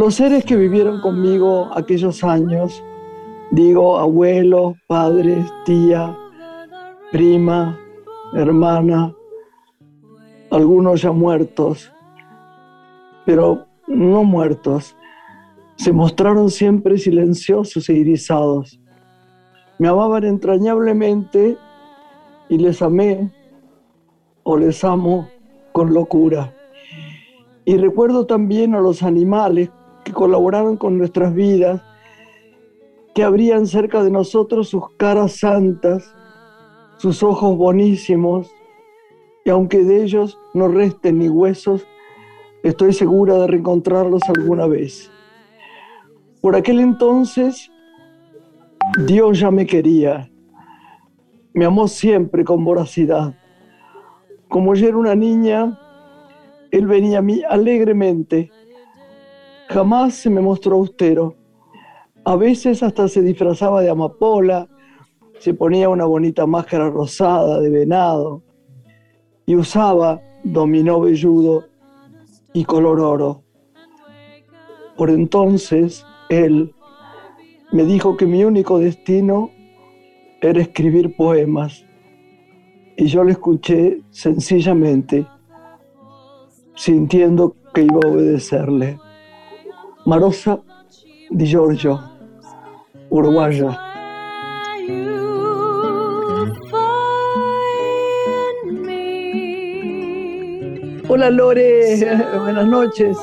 Los seres que vivieron conmigo aquellos años, digo abuelos, padres, tía, prima, hermana, algunos ya muertos, pero no muertos, se mostraron siempre silenciosos e irisados. Me amaban entrañablemente y les amé o les amo con locura. Y recuerdo también a los animales que colaboraron con nuestras vidas, que abrían cerca de nosotros sus caras santas, sus ojos bonísimos, y aunque de ellos no resten ni huesos, estoy segura de reencontrarlos alguna vez. Por aquel entonces, Dios ya me quería, me amó siempre con voracidad. Como yo era una niña, Él venía a mí alegremente. Jamás se me mostró austero. A veces hasta se disfrazaba de amapola, se ponía una bonita máscara rosada de venado y usaba dominó velludo y color oro. Por entonces él me dijo que mi único destino era escribir poemas y yo le escuché sencillamente, sintiendo que iba a obedecerle. Marosa Di Giorgio, uruguaya. Hola Lore, buenas noches.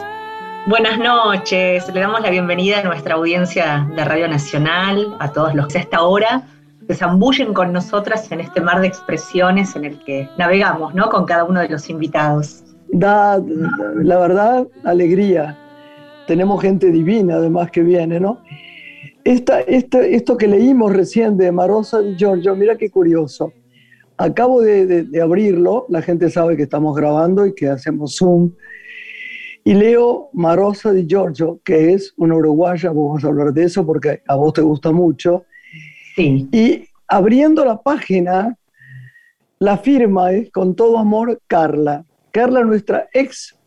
Buenas noches, le damos la bienvenida a nuestra audiencia de Radio Nacional, a todos los que a esta hora se zambullen con nosotras en este mar de expresiones en el que navegamos, ¿no? Con cada uno de los invitados. Da, la verdad, alegría. Tenemos gente divina además que viene, ¿no? Esta, esto que leímos recién de Marosa y Giorgio, mira qué curioso. Acabo de, abrirlo, la gente sabe que estamos grabando y que hacemos Zoom. Y leo Marosa Di Giorgio, que es una uruguaya, vamos a hablar de eso porque a vos te gusta mucho. Sí. Y abriendo la página, la firma es con todo amor Carla. Carla, nuestra ex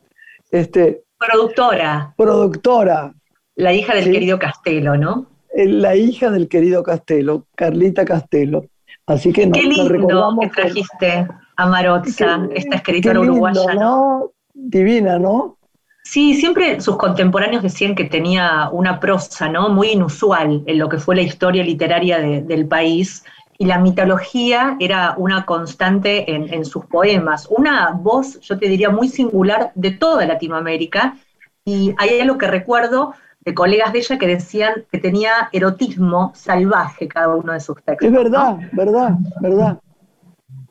este, productora. Productora. La hija del querido Castelo, ¿no? Eh, la hija del querido Castelo, Carlita Castelo. Así que Qué lindo que trajiste a Marozza, esta escritora uruguaya. ¿no? Divina, ¿no? Sí, siempre sus contemporáneos decían que tenía una prosa, ¿no? Muy inusual en lo que fue la historia literaria del país. Y la mitología era una constante en, en sus poemas. Una voz, yo te diría, muy singular de toda Latinoamérica. Y hay algo que recuerdo de colegas de ella que decían que tenía erotismo salvaje cada uno de sus textos. Es verdad, verdad, verdad.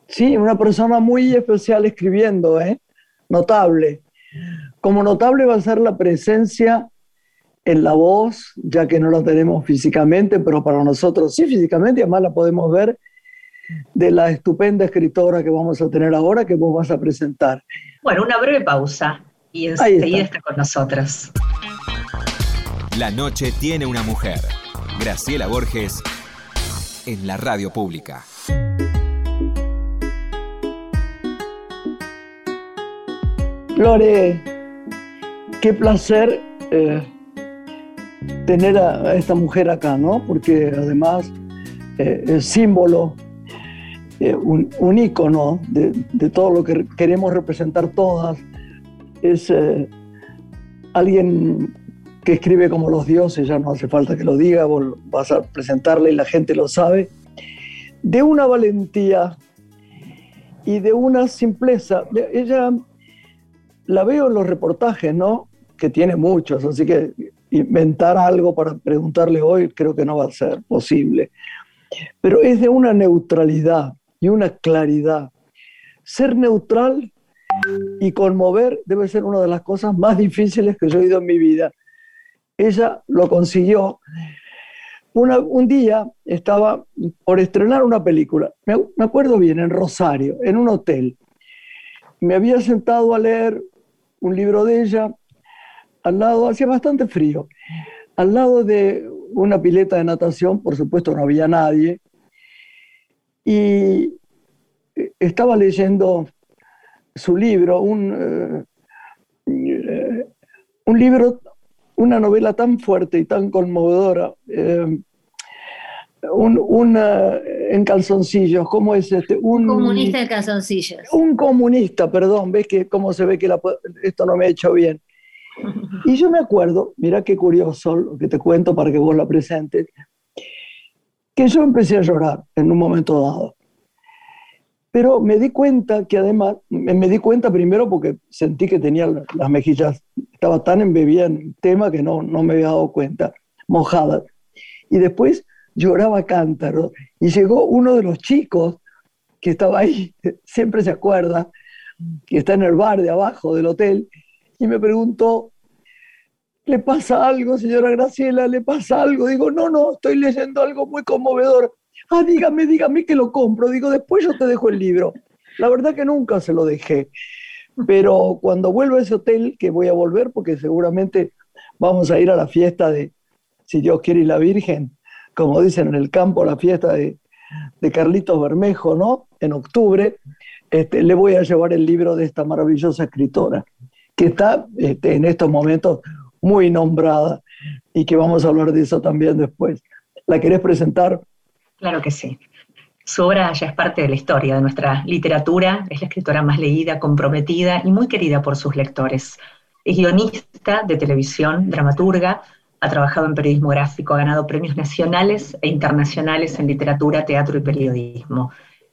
Sí, una persona muy especial escribiendo, ¿eh? Notable. Como notable va a ser la presencia en la voz, ya que no la tenemos físicamente, pero para nosotros sí físicamente, y además la podemos ver de la estupenda escritora que vamos a tener ahora, que vos vas a presentar. Bueno, una breve pausa y enseguida está con nosotros. La noche tiene una mujer. Graciela Borges en la radio pública. Lore, qué placer eh, tener a, esta mujer acá, ¿no? Porque además eh, símbolo, eh, un, un, ícono de, de, todo lo que queremos representar todas. Es alguien que escribe como los dioses, ya no hace falta que lo diga, vos vas a presentarle y la gente lo sabe, de una valentía y de una simpleza. Ella la veo en los reportajes, ¿no? Que tiene muchos, así que inventar algo para preguntarle hoy creo que no va a ser posible. Pero es de una neutralidad y una claridad. Ser neutral y conmover debe ser una de las cosas más difíciles que yo he oído en mi vida ella lo consiguió. un día estaba por estrenar una película, me, acuerdo bien, en Rosario, en un hotel. Me había sentado a leer un libro de ella, al lado, hacía bastante frío, al lado de una pileta de natación, por supuesto no había nadie, y estaba leyendo su libro, un, eh, un libro una novela tan fuerte y tan conmovedora. Eh, un, en calzoncillos, ¿cómo es este? Un, comunista en calzoncillos. Un comunista, perdón, ves que cómo se ve que esto no me ha hecho bien. Y yo me acuerdo, mira qué curioso lo que te cuento para que vos la presentes, que yo empecé a llorar en un momento dado. Pero me di cuenta que además, me, di cuenta primero porque sentí que tenía las mejillas, estaba tan embebida en el tema que no, no me había dado cuenta, mojada. Y después lloraba cántaro. Y llegó uno de los chicos que estaba ahí, siempre se acuerda, que está en el bar de abajo del hotel, y me preguntó, ¿le pasa algo, señora Graciela? ¿Le pasa algo? Digo, no, no, estoy leyendo algo muy conmovedor. Ah, dígame, dígame que lo compro. Digo, después yo te dejo el libro. La verdad que nunca se lo dejé. Pero cuando vuelvo a ese hotel, que voy a volver porque seguramente vamos a ir a la fiesta de, si Dios quiere, y la Virgen, como dicen en el campo, la fiesta de, de Carlitos Bermejo, ¿no? En octubre, este, le voy a llevar el libro de esta maravillosa escritora que está este, en estos momentos muy nombrada y que vamos a hablar de eso también después. ¿La querés presentar? Claro que sí. Su obra ya es parte de la historia de nuestra literatura, es la escritora más leída, comprometida y muy querida por sus lectores. Es guionista de televisión, dramaturga, ha trabajado en periodismo gráfico, ha ganado premios nacionales e internacionales en literatura, teatro y periodismo.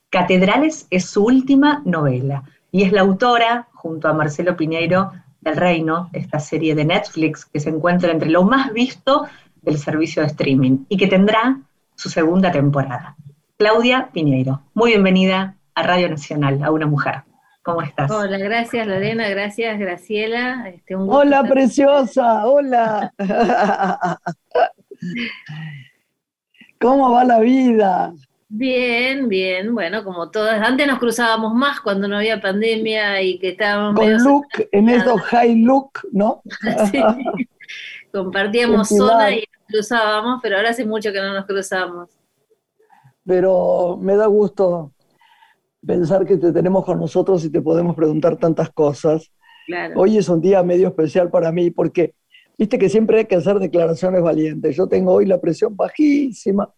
Catedrales es su última novela y es la autora, junto a Marcelo Piñeiro, del Reino, esta serie de Netflix que se encuentra entre lo más visto del servicio de streaming y que tendrá su segunda temporada. Claudia Piñeiro, muy bienvenida a Radio Nacional, a una mujer. ¿Cómo estás? Hola, gracias Lorena, gracias Graciela. Este, hola, preciosa, hola. ¿Cómo va la vida? Bien, bien, bueno, como todas. Antes nos cruzábamos más cuando no había pandemia y que estábamos. Con look, en esos high look, ¿no? sí. Compartíamos zona y nos cruzábamos, pero ahora hace mucho que no nos cruzamos. Pero me da gusto pensar que te tenemos con nosotros y te podemos preguntar tantas cosas. Claro. Hoy es un día medio especial para mí porque, viste que siempre hay que hacer declaraciones valientes. Yo tengo hoy la presión bajísima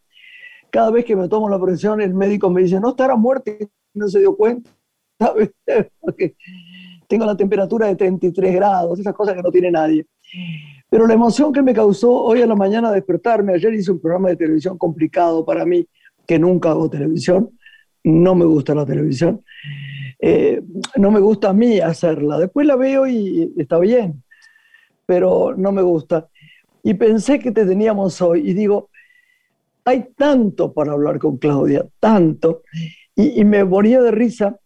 cada vez que me tomo la presión, el médico me dice, no estará muerto y no se dio cuenta. Porque tengo la temperatura de 33 grados, esas cosas que no tiene nadie. Pero la emoción que me causó hoy a la mañana despertarme, ayer hice un programa de televisión complicado para mí, que nunca hago televisión, no me gusta la televisión, eh, no me gusta a mí hacerla, después la veo y está bien, pero no me gusta. Y pensé que te teníamos hoy y digo, hay tanto para hablar con Claudia, tanto. Y, me moría de risa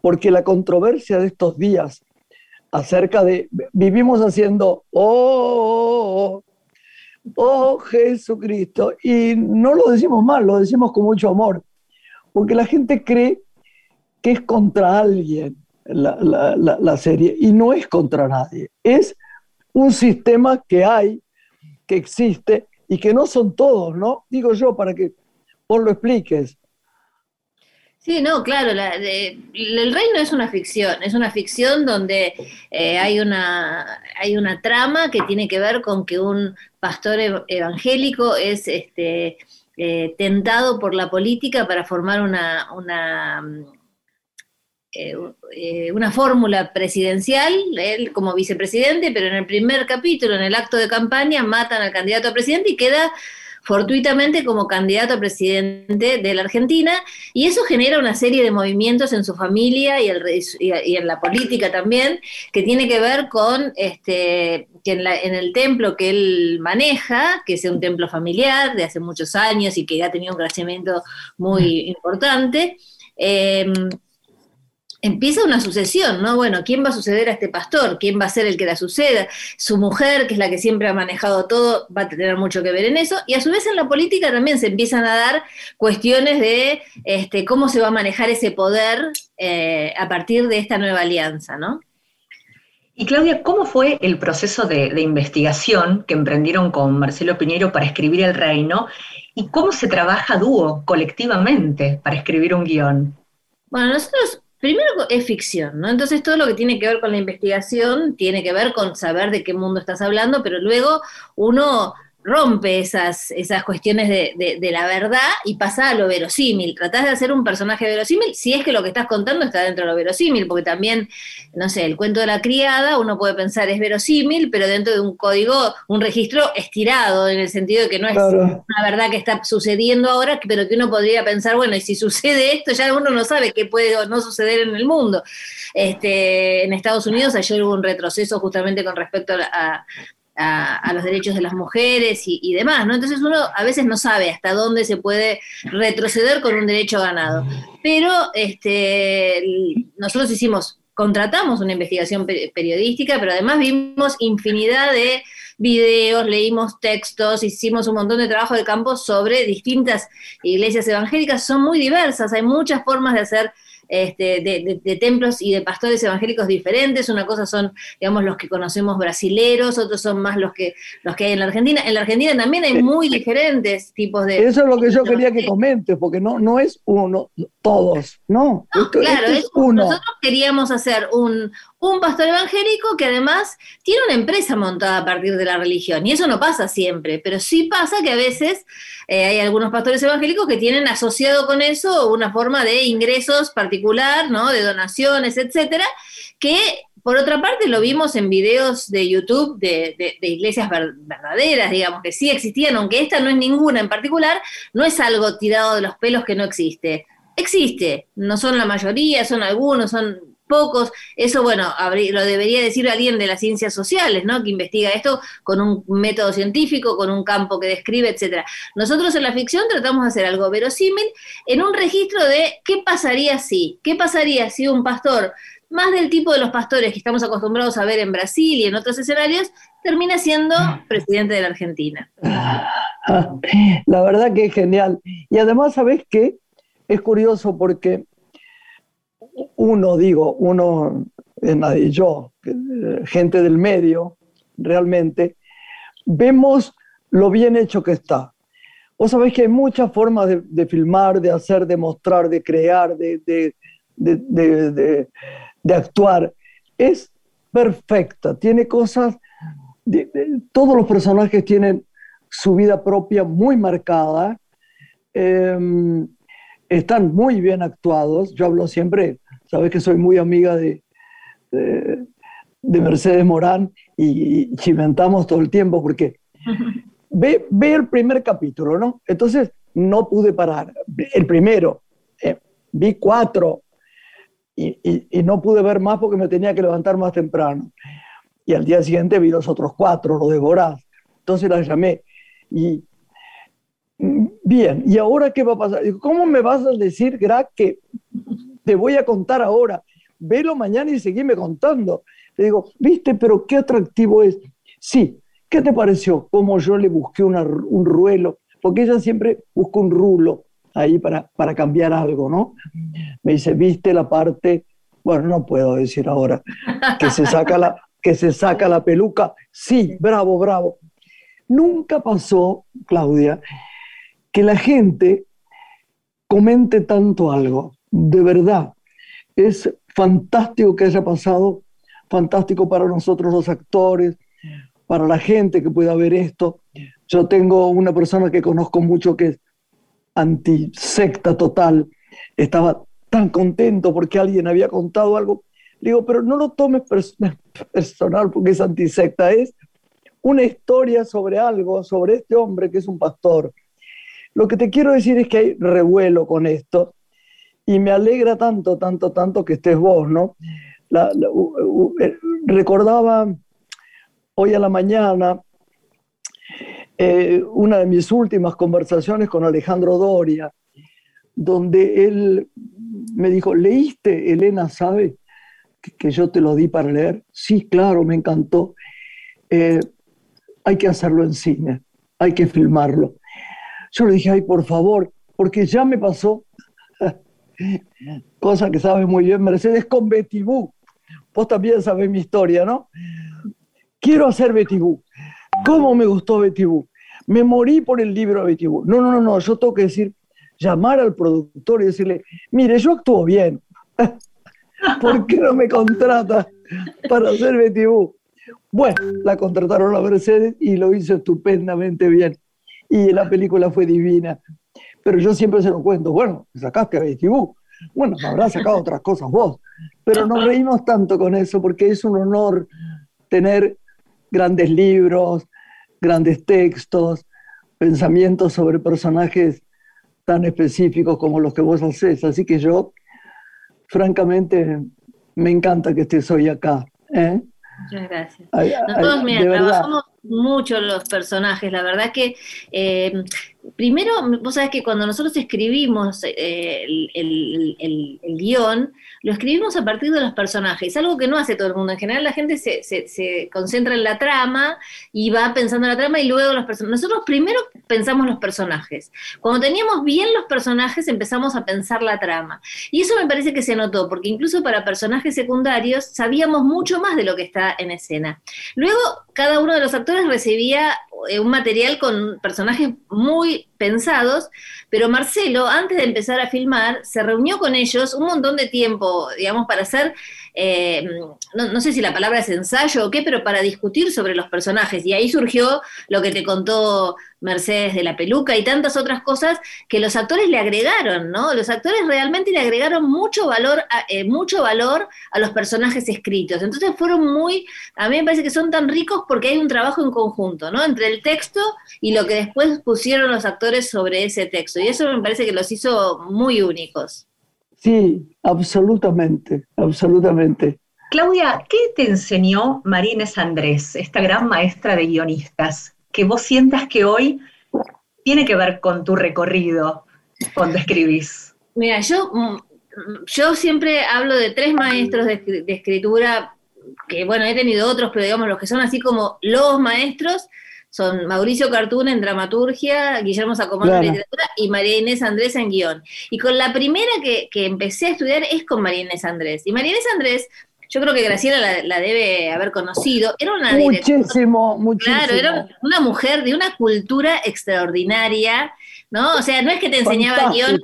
porque la controversia de estos días acerca de, vivimos haciendo, oh, oh, oh, Jesucristo, y no lo decimos mal, lo decimos con mucho amor, porque la gente cree que es contra alguien la, la serie, y no es contra nadie, es un sistema que hay, que existe, y que no son todos, ¿no? Digo yo para que vos lo expliques. Sí, no, claro, el reino es una ficción, es una ficción donde eh, hay, una, hay una trama que tiene que ver con que un pastor evangélico es este, eh, tentado por la política para formar una, una eh, eh, una fórmula presidencial, él como vicepresidente, pero en el primer capítulo, en el acto de campaña, matan al candidato a presidente y queda fortuitamente como candidato a presidente de la Argentina, y eso genera una serie de movimientos en su familia y, en la política también, que tiene que ver con este, que en, el templo que él maneja, que es un templo familiar de hace muchos años y que ha tenido un crecimiento muy importante, eh, empieza una sucesión, ¿no? Bueno, ¿quién va a suceder a este pastor? ¿Quién va a ser el que la suceda? Su mujer, que es la que siempre ha manejado todo, va a tener mucho que ver en eso. Y a su vez en la política también se empiezan a dar cuestiones de este, cómo se va a manejar ese poder eh, a partir de esta nueva alianza, ¿no? Y Claudia, ¿cómo fue el proceso de, de investigación que emprendieron con Marcelo Piñero para escribir El Reino? ¿Y cómo se trabaja dúo, colectivamente, para escribir un guion? Bueno, nosotros primero es ficción, ¿no? Entonces todo lo que tiene que ver con la investigación tiene que ver con saber de qué mundo estás hablando, pero luego uno rompe esas, esas cuestiones de, de, la verdad y pasa a lo verosímil. Tratás de hacer un personaje verosímil si es que lo que estás contando está dentro de lo verosímil, porque también, no sé, el cuento de la criada, uno puede pensar es verosímil, pero dentro de un código, un registro estirado, en el sentido de que no es una verdad que está sucediendo ahora, pero que uno podría pensar, bueno, y si sucede esto, ya uno no sabe qué puede o no suceder en el mundo. Este, en Estados Unidos ayer hubo un retroceso justamente con respecto a, a, los derechos de las mujeres y, demás, ¿no? Entonces uno a veces no sabe hasta dónde se puede retroceder con un derecho ganado. Pero este, nosotros hicimos, contratamos una investigación periodística, pero además vimos infinidad de videos, leímos textos, hicimos un montón de trabajo de campo sobre distintas iglesias evangélicas, son muy diversas, hay muchas formas de hacer este, de, templos y de pastores evangélicos diferentes. Una cosa son, digamos, los que conocemos brasileros, otros son más los que, los que hay en la Argentina. En la Argentina también hay muy diferentes tipos de... Eso es lo que yo quería que comentes, porque no, no es uno, todos, no. claro, es uno. Nosotros queríamos hacer un, un pastor evangélico que además tiene una empresa montada a partir de la religión. Y eso no pasa siempre, pero sí pasa que a veces eh, hay algunos pastores evangélicos que tienen asociado con eso una forma de ingresos particular, ¿no? De donaciones, etcétera, que por otra parte lo vimos en videos de YouTube de, de, iglesias verdaderas, digamos, que sí existían, aunque esta no es ninguna en particular, no es algo tirado de los pelos que no existe. Existe, no son la mayoría, son algunos, son pocos. Eso, bueno, lo debería decir alguien de las ciencias sociales, ¿no? Que investiga esto con un método científico, con un campo que describe, etcétera. Nosotros en la ficción tratamos de hacer algo verosímil en un registro de qué pasaría si, qué pasaría si un pastor más del tipo de los pastores que estamos acostumbrados a ver en Brasil y en otros escenarios, termina siendo presidente de la Argentina. La verdad que es genial. Y además, ¿sabes qué? Es curioso porque uno, digo, uno, yo, gente del medio, realmente, vemos lo bien hecho que está. Vos sabés que hay muchas formas de, filmar, de hacer, de mostrar, de crear, de, de actuar. Es perfecta, tiene cosas, todos los personajes tienen su vida propia muy marcada. Em, están muy bien actuados. Yo hablo siempre, sabes que soy muy amiga de, de, Mercedes Morán y, chimentamos todo el tiempo porque ve, ve, el primer capítulo, ¿no? Entonces no pude parar. El primero, eh, vi cuatro y, y, no pude ver más porque me tenía que levantar más temprano. Y al día siguiente vi los otros cuatro, los devorás. Entonces las llamé. Y Bien, ¿y ahora qué va a pasar? ¿Cómo me vas a decir, Gra, que te voy a contar ahora? Velo mañana y seguime contando. Le digo, viste, pero qué atractivo es. Sí, ¿qué te pareció? Como yo le busqué un ruelo, porque ella siempre busca un rulo ahí para, para cambiar algo, ¿no? Me dice, viste la parte, bueno, no puedo decir ahora, que se saca la, que se saca la peluca. Sí, bravo, bravo. Nunca pasó, Claudia, que la gente comente tanto algo. De verdad, es fantástico que haya pasado, fantástico para nosotros los actores, para la gente que pueda ver esto. Yo tengo una persona que conozco mucho que es antisecta total. Estaba tan contento porque alguien había contado algo. Le digo, pero no lo tomes personal porque es antisecta, es una historia sobre algo, sobre este hombre que es un pastor, lo que te quiero decir es que hay revuelo con esto y me alegra tanto, tanto, tanto que estés vos, ¿no? Eh, recordaba hoy a la mañana eh, una de mis últimas conversaciones con Alejandro Doria, donde él me dijo, ¿leíste, Elena, sabe que, yo te lo di para leer? Sí, claro, me encantó. Eh, hay que hacerlo en cine, hay que filmarlo. Yo le dije, ay, por favor, porque ya me pasó, cosa que sabes muy bien, Mercedes, con Betty Boo. Vos también sabés mi historia, ¿no? Quiero hacer Betty Boo. ¿Cómo me gustó Betty Boo? Me morí por el libro de. No, no, no, no, yo tengo que decir, llamar al productor y decirle, mire, yo actúo bien. ¿Por qué no me contrata para hacer Betty Boo? Bueno, la contrataron a Mercedes y lo hizo estupendamente bien. Y la película fue divina. Pero yo siempre se lo cuento, bueno, sacaste a Betty Boo. Bueno, me habrás sacado otras cosas vos. Pero nos reímos tanto con eso porque es un honor tener grandes libros, grandes textos, pensamientos sobre personajes tan específicos como los que vos hacés. Así que yo, francamente, me encanta que estés hoy acá. ¿eh? Muchas gracias. Nosotros, mira, trabajamos mucho los personajes. La verdad que, eh, primero, vos sabés que cuando nosotros escribimos eh, el, guion, lo escribimos a partir de los personajes, algo que no hace todo el mundo. En general la gente se, se, concentra en la trama y va pensando en la trama y luego los personajes. Nosotros primero pensamos los personajes. Cuando teníamos bien los personajes empezamos a pensar la trama. Y eso me parece que se notó, porque incluso para personajes secundarios sabíamos mucho más de lo que está en escena. Luego cada uno de los actores recibía un material con personajes muy pensados, pero Marcelo, antes de empezar a filmar, se reunió con ellos un montón de tiempo, digamos, para hacer eh, no, sé si la palabra es ensayo o qué, pero para discutir sobre los personajes. Y ahí surgió lo que te contó Mercedes de la peluca y tantas otras cosas que los actores le agregaron, ¿no? Los actores realmente le agregaron mucho valor, a, eh, mucho valor a los personajes escritos. Entonces fueron muy, a mí me parece que son tan ricos porque hay un trabajo en conjunto, ¿no? Entre el texto y lo que después pusieron los actores sobre ese texto. Y eso me parece que los hizo muy únicos. Sí, absolutamente, absolutamente. Claudia, ¿qué te enseñó Marínez Andrés, esta gran maestra de guionistas, que vos sientas que hoy tiene que ver con tu recorrido cuando escribís? Mira, yo, mm, yo siempre hablo de tres maestros de, de escritura, que bueno, he tenido otros, pero digamos los que son así como los maestros, son Mauricio Cartún en dramaturgia, Guillermo Sacomán en literatura y María Inés Andrés en guion. Y con la primera que, empecé a estudiar es con María Inés Andrés. Y María Inés Andrés, yo creo que Graciela la, debe haber conocido, era una Muchísimo, muchísimo. Claro, era una mujer de una cultura extraordinaria, ¿no? O sea, no es que te enseñaba guion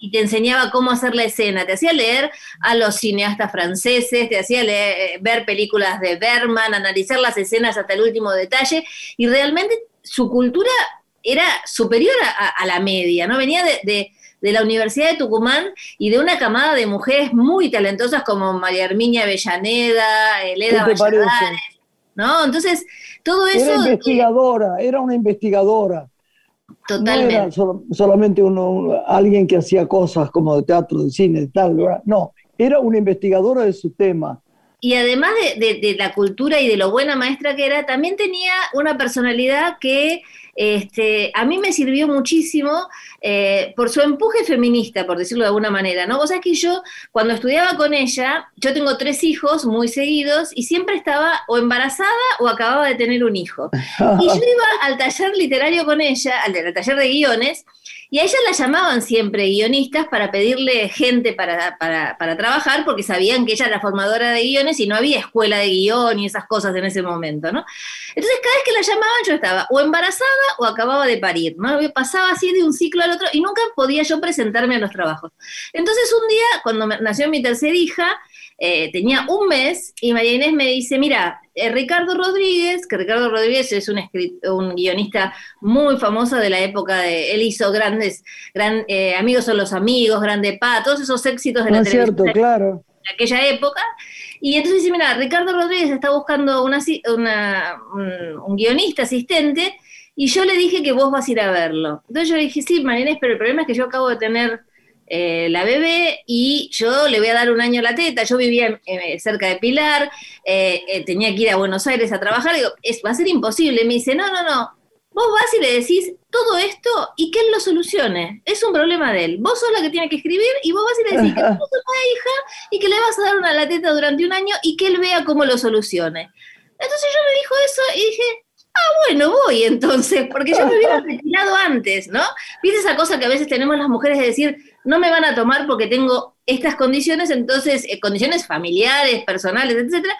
y te enseñaba cómo hacer la escena, te hacía leer a los cineastas franceses, te hacía leer, eh, ver películas de Berman, analizar las escenas hasta el último detalle, y realmente su cultura era superior a, la media, ¿no? Venía de, la Universidad de Tucumán y de una camada de mujeres muy talentosas como María Herminia Avellaneda, Elena Valladares, ¿no? Entonces, todo eso... Era investigadora, era una investigadora. Totalmente. No era solamente uno, alguien que hacía cosas como de teatro, de cine, tal, no, era una investigadora de su tema. Y además de, la cultura y de lo buena maestra que era, también tenía una personalidad que este, a mí me sirvió muchísimo eh, por su empuje feminista, por decirlo de alguna manera, ¿no? Vos sabés que yo, cuando estudiaba con ella, yo tengo tres hijos muy seguidos y siempre estaba o embarazada o acababa de tener un hijo. Y yo iba al taller literario con ella, al, al taller de guiones, y a ella la llamaban siempre guionistas para pedirle gente para, para, trabajar, porque sabían que ella era formadora de guiones y no había escuela de guion y esas cosas en ese momento, ¿no? Entonces cada vez que la llamaban yo estaba o embarazada o acababa de parir, ¿no? Pasaba así de un ciclo al otro y nunca podía yo presentarme a los trabajos. Entonces un día, cuando nació mi tercera hija, eh, tenía un mes y María Inés me dice, mira, eh, Ricardo Rodríguez, que Ricardo Rodríguez es un, un, guionista muy famoso de la época de, él hizo grandes, gran, eh, Amigos son los amigos, Grande Pa, todos esos éxitos de la televisión cierto, claro. de aquella época. Y entonces dice, mira, Ricardo Rodríguez está buscando una, un, guionista asistente y yo le dije que vos vas a ir a verlo. Entonces yo le dije, sí, María Inés, pero el problema es que yo acabo de tener eh, la bebé y yo le voy a dar un año la teta. Yo vivía eh, cerca de Pilar, eh, tenía que ir a Buenos Aires a trabajar. Digo, es, va a ser imposible. Me dice, no, no, no. Vos vas y le decís todo esto y que él lo solucione. Es un problema de él. Vos sos la que tiene que escribir y vos vas y le decís que vos sos la hija y que le vas a dar una lateta durante un año y que él vea cómo lo solucione. Entonces yo me dijo eso y dije, ah, bueno, voy entonces, porque yo me hubiera retirado antes, ¿no? ¿Viste esa cosa que a veces tenemos las mujeres de decir, no me van a tomar porque tengo estas condiciones, entonces, eh, condiciones familiares, personales, etcétera.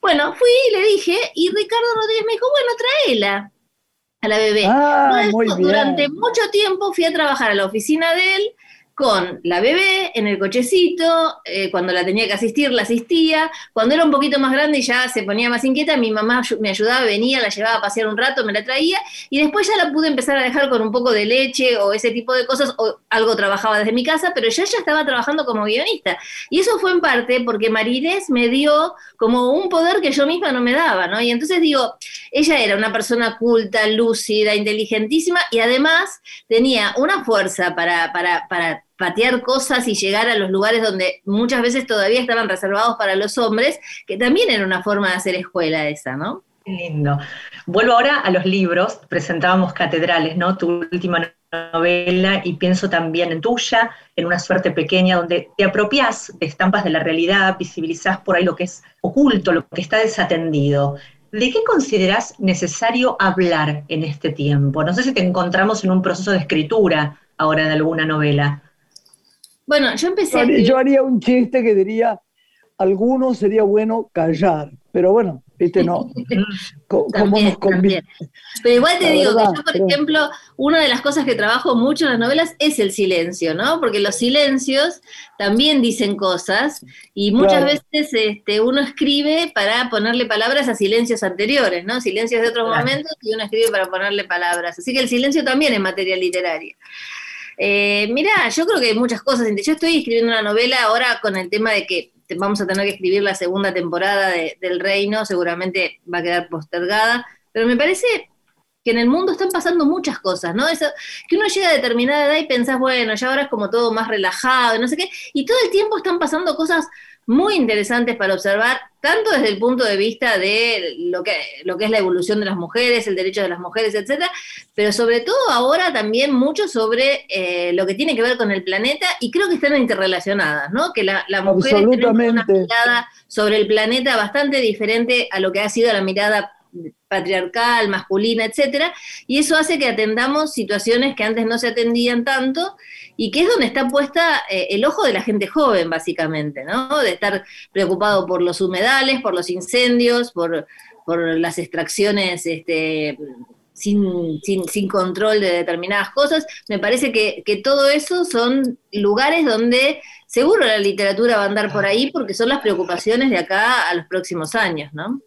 Bueno, fui y le dije, y Ricardo Rodríguez me dijo, bueno, tráela a la bebé. Ah, muy bien. Durante mucho tiempo fui a trabajar a la oficina de él con la bebé en el cochecito, eh, cuando la tenía que asistir, la asistía, cuando era un poquito más grande y ya se ponía más inquieta, mi mamá me ayudaba, venía, la llevaba a pasear un rato, me la traía, y después ya la pude empezar a dejar con un poco de leche o ese tipo de cosas, o algo trabajaba desde mi casa, pero ya ya estaba trabajando como guionista. Y eso fue en parte porque Marinés me dio como un poder que yo misma no me daba, ¿no? Y entonces digo, ella era una persona culta, lúcida, inteligentísima, y además tenía una fuerza para, para, para patear cosas y llegar a los lugares donde muchas veces todavía estaban reservados para los hombres, que también era una forma de hacer escuela esa, ¿no? Qué lindo. Vuelvo ahora a los libros, presentábamos Catedrales, ¿no? Tu última novela y pienso también en tuya, en una suerte pequeña donde te apropias de estampas de la realidad, visibilizás por ahí lo que es oculto, lo que está desatendido. ¿De qué consideras necesario hablar en este tiempo? No sé si te encontramos en un proceso de escritura ahora de alguna novela. Bueno, yo empecé. Yo, yo haría un chiste que diría: algunos sería bueno callar, pero bueno, viste, no. ¿Cómo nos conviene? Pero igual te digo que yo, por ejemplo, una de las cosas que trabajo mucho en las novelas es el silencio, ¿no? Porque los silencios también dicen cosas y muchas veces este, uno escribe para ponerle palabras a silencios anteriores, ¿no? Silencios de otros momentos y uno escribe para ponerle palabras. Así que el silencio también es materia literaria. Eh, mirá, yo creo que hay muchas cosas. Yo estoy escribiendo una novela ahora con el tema de que vamos a tener que escribir la segunda temporada del Reino, seguramente va a quedar postergada, pero me parece que en el mundo están pasando muchas cosas, ¿no? Eso, que uno llega a determinada edad y pensás, bueno, ya ahora es como todo más relajado, no sé qué, y todo el tiempo están pasando cosas muy interesantes para observar, tanto desde el punto de vista de lo que, lo que es la evolución de las mujeres, el derecho de las mujeres, etcétera, pero sobre todo ahora también mucho sobre eh, lo que tiene que ver con el planeta, y creo que están interrelacionadas, ¿no? Que la, la mujer tiene una mirada sobre el planeta bastante diferente a lo que ha sido la mirada patriarcal, masculina, etcétera, y eso hace que atendamos situaciones que antes no se atendían tanto y que es donde está puesta eh, el ojo de la gente joven, básicamente, ¿no? De estar preocupado por los humedales, por los incendios, por, las extracciones este, sin, sin, control de determinadas cosas. Me parece que, que todo eso son lugares donde seguro la literatura va a andar por ahí porque son las preocupaciones de acá a los próximos años, ¿no?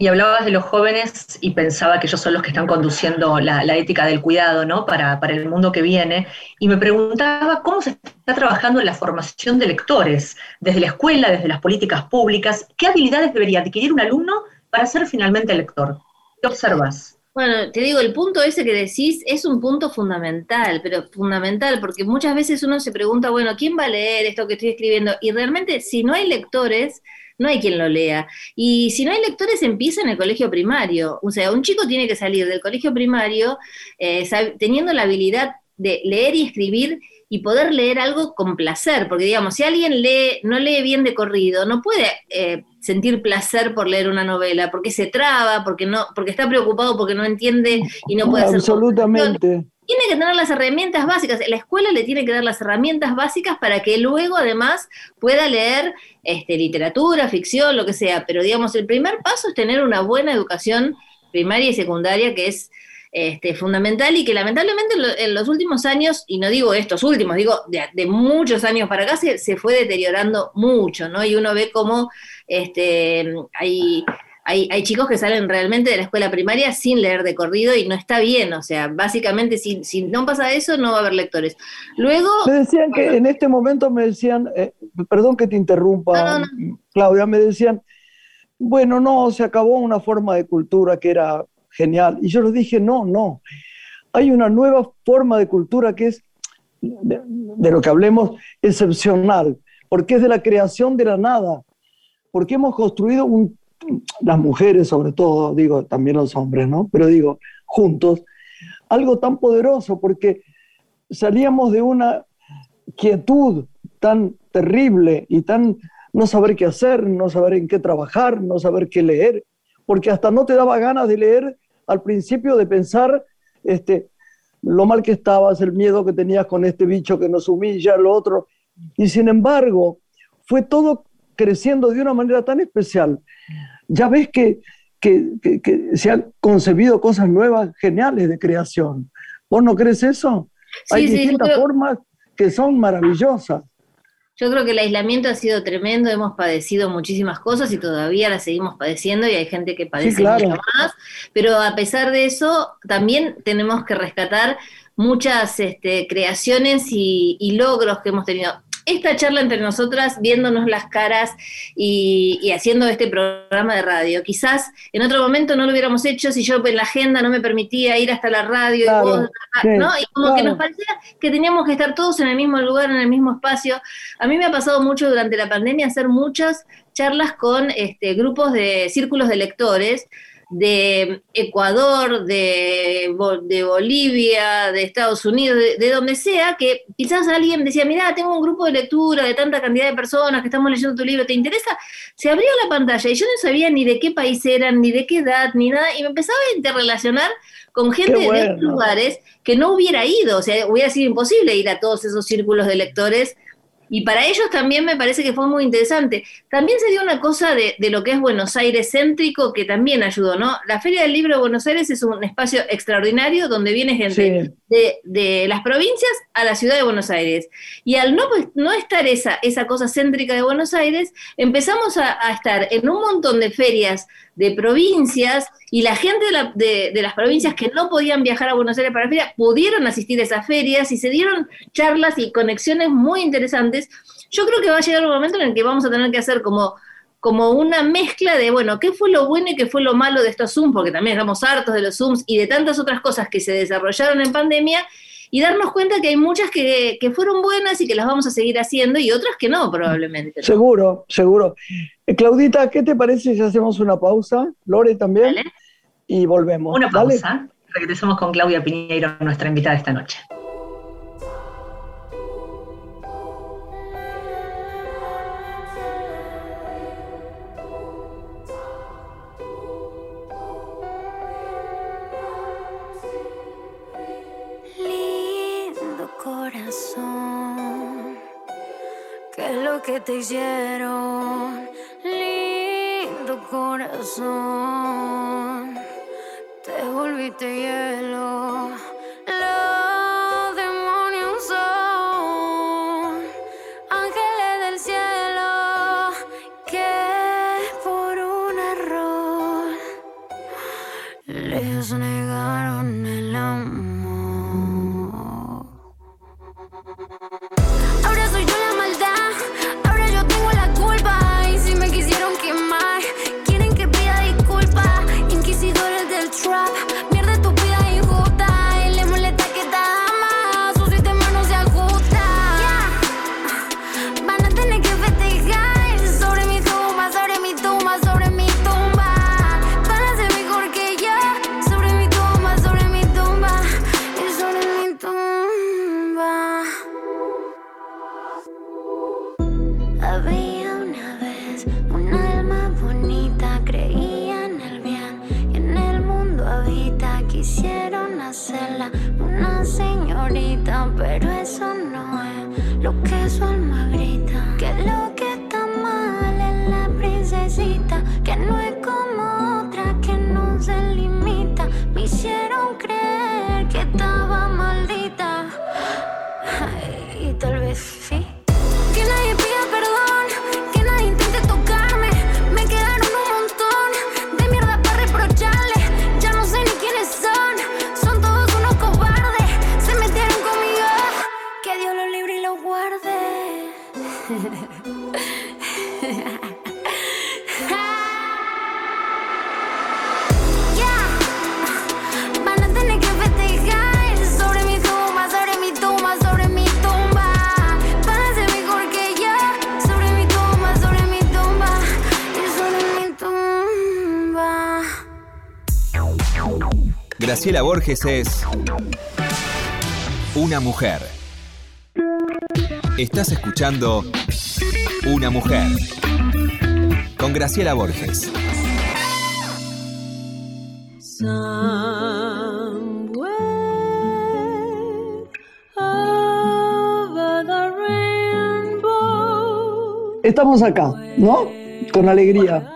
Y hablabas de los jóvenes y pensaba que ellos son los que están conduciendo la, ética del cuidado, ¿no? Para, para, el mundo que viene. Y me preguntaba cómo se está trabajando en la formación de lectores, desde la escuela, desde las políticas públicas. ¿Qué habilidades debería adquirir un alumno para ser finalmente lector? ¿Qué observas? Bueno, te digo, el punto ese que decís es un punto fundamental, pero fundamental, porque muchas veces uno se pregunta, bueno, ¿quién va a leer esto que estoy escribiendo? Y realmente, si no hay lectores, no hay quien lo lea. Y si no hay lectores, empieza en el colegio primario. O sea, un chico tiene que salir del colegio primario eh, teniendo la habilidad de leer y escribir y poder leer algo con placer, porque digamos, si alguien lee, no lee bien de corrido, no puede eh, sentir placer por leer una novela, porque se traba, porque no, porque está preocupado, porque no entiende y no puede hacer. Absolutamente tiene que tener las herramientas básicas, la escuela le tiene que dar las herramientas básicas para que luego además pueda leer este, literatura, ficción, lo que sea, pero digamos, el primer paso es tener una buena educación primaria y secundaria que es este, fundamental y que lamentablemente en los últimos años, y no digo estos últimos, digo de, muchos años para acá, se, se, fue deteriorando mucho, ¿no? Y uno ve cómo este, hay hay, chicos que salen realmente de la escuela primaria sin leer de corrido y no está bien, o sea, básicamente si, si no pasa eso no va a haber lectores. Luego... Me decían que en este momento me decían, eh, perdón que te interrumpa, Claudia, me decían, bueno, no, se acabó una forma de cultura que era genial. Y yo les dije, no, no, hay una nueva forma de cultura que es, de, de lo que hablemos, excepcional, porque es de la creación de la nada, porque hemos construido un las mujeres sobre todo, digo, también los hombres, ¿no? Pero digo, juntos, algo tan poderoso porque salíamos de una quietud tan terrible y tan no saber qué hacer, no saber en qué trabajar, no saber qué leer, porque hasta no te daba ganas de leer al principio de pensar este, lo mal que estabas, el miedo que tenías con este bicho que nos humilla, lo otro. Y sin embargo, fue todo creciendo de una manera tan especial ya ves que, se han concebido cosas nuevas, geniales de creación. ¿Vos no crees eso? Hay distintas formas que son maravillosas. Yo creo que el aislamiento ha sido tremendo, hemos padecido muchísimas cosas y todavía las seguimos padeciendo y hay gente que padece mucho más, pero a pesar de eso también tenemos que rescatar muchas este, creaciones y, logros que hemos tenido esta charla entre nosotras, viéndonos las caras y, haciendo este programa de radio. Quizás en otro momento no lo hubiéramos hecho si yo en la agenda no me permitía ir hasta la radio y, ¿no? y como que nos parecía que teníamos que estar todos en el mismo lugar, en el mismo espacio. A mí me ha pasado mucho durante la pandemia hacer muchas charlas con este, grupos de círculos de lectores de Ecuador, de, de, Bolivia, de Estados Unidos, de, donde sea, que quizás alguien decía, mira, tengo un grupo de lectura de tanta cantidad de personas que estamos leyendo tu libro, ¿te interesa? Se abría la pantalla y yo no sabía ni de qué país eran, ni de qué edad, ni nada, y me empezaba a interrelacionar con gente de de lugares que no hubiera ido, o sea, hubiera sido imposible ir a todos esos círculos de lectores y para ellos también me parece que fue muy interesante. También se dio una cosa de, lo que es Buenos Aires céntrico que también ayudó, ¿no? La Feria del Libro de Buenos Aires es un espacio extraordinario donde viene gente de, las provincias a la ciudad de Buenos Aires. Y al no, pues, no estar esa, esa cosa céntrica de Buenos Aires, empezamos a, estar en un montón de ferias de provincias y la gente de, de, las provincias que no podían viajar a Buenos Aires para la feria pudieron asistir a esas ferias y se dieron charlas y conexiones muy interesantes. Yo creo que va a llegar un momento en el que vamos a tener que hacer como como una mezcla de, bueno, qué fue lo bueno y qué fue lo malo de estos Zooms, porque también estamos hartos de los Zooms y de tantas otras cosas que se desarrollaron en pandemia, y darnos cuenta que hay muchas que, fueron buenas y que las vamos a seguir haciendo y otras que no, probablemente. Seguro, seguro. Eh, Claudita, ¿qué te parece si hacemos una pausa? Lore también. Y volvemos. Una pausa. Regresamos con Claudia Piñeiro, nuestra invitada esta noche. Que te hicieron, lindo corazón, te volviste hielo. Graciela Borges es una mujer. Estás escuchando Una mujer con Graciela Borges. Estamos acá, ¿no? Con alegría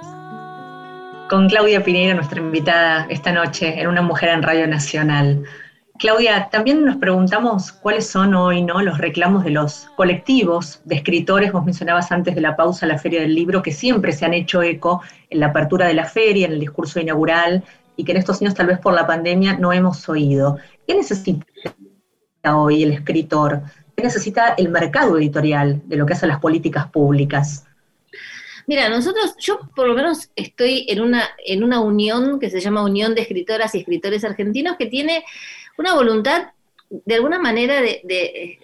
con Claudia Pineira, nuestra invitada esta noche en Una Mujer en Radio Nacional. Claudia, también nos preguntamos cuáles son hoy ¿no? los reclamos de los colectivos de escritores. Vos mencionabas antes de la pausa la Feria del Libro, que siempre se han hecho eco en la apertura de la feria, en el discurso inaugural, y que en estos años, tal vez por la pandemia, no hemos oído. ¿Qué necesita hoy el escritor? ¿Qué necesita el mercado editorial de lo que hacen las políticas públicas? Mira, nosotros, yo por lo menos estoy en una, en una unión que se llama Unión de Escritoras y Escritores Argentinos que tiene una voluntad de alguna manera de, de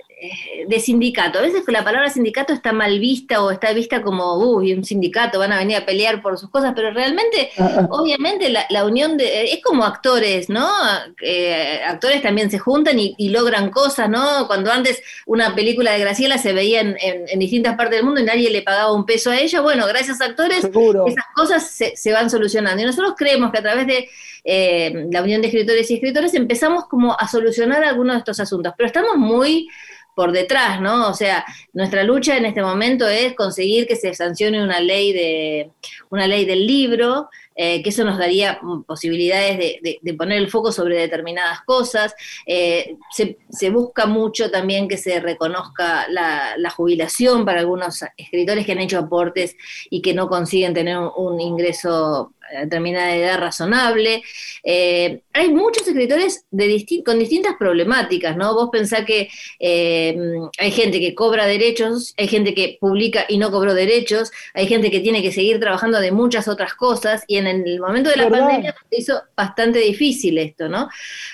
sindicato. A veces la palabra sindicato está mal vista o está vista como, uy, un sindicato, van a venir a pelear por sus cosas, pero realmente, ah, ah. obviamente, la, unión de, es como actores, ¿no? Eh, actores también se juntan y, logran cosas, ¿no? Cuando antes una película de Graciela se veía en, distintas partes del mundo y nadie le pagaba un peso a ella, bueno, gracias a actores, esas cosas se, se van solucionando. Y nosotros creemos que a través de eh, la Unión de Escritores y Escritores empezamos como a solucionar algunos de estos asuntos, pero estamos muy por detrás, ¿no? O sea, nuestra lucha en este momento es conseguir que se sancione una ley de una ley del libro, eh, que eso nos daría mm, posibilidades de, poner el foco sobre determinadas cosas. Eh, se, busca mucho también que se reconozca la, jubilación para algunos escritores que han hecho aportes y que no consiguen tener un ingreso determinada edad razonable. Eh, hay muchos escritores de con distintas problemáticas, ¿no? Vos pensás que eh, hay gente que cobra derechos, hay gente que publica y no cobró derechos, hay gente que tiene que seguir trabajando de muchas otras cosas, y en el momento de la pandemia se hizo bastante difícil esto, ¿no?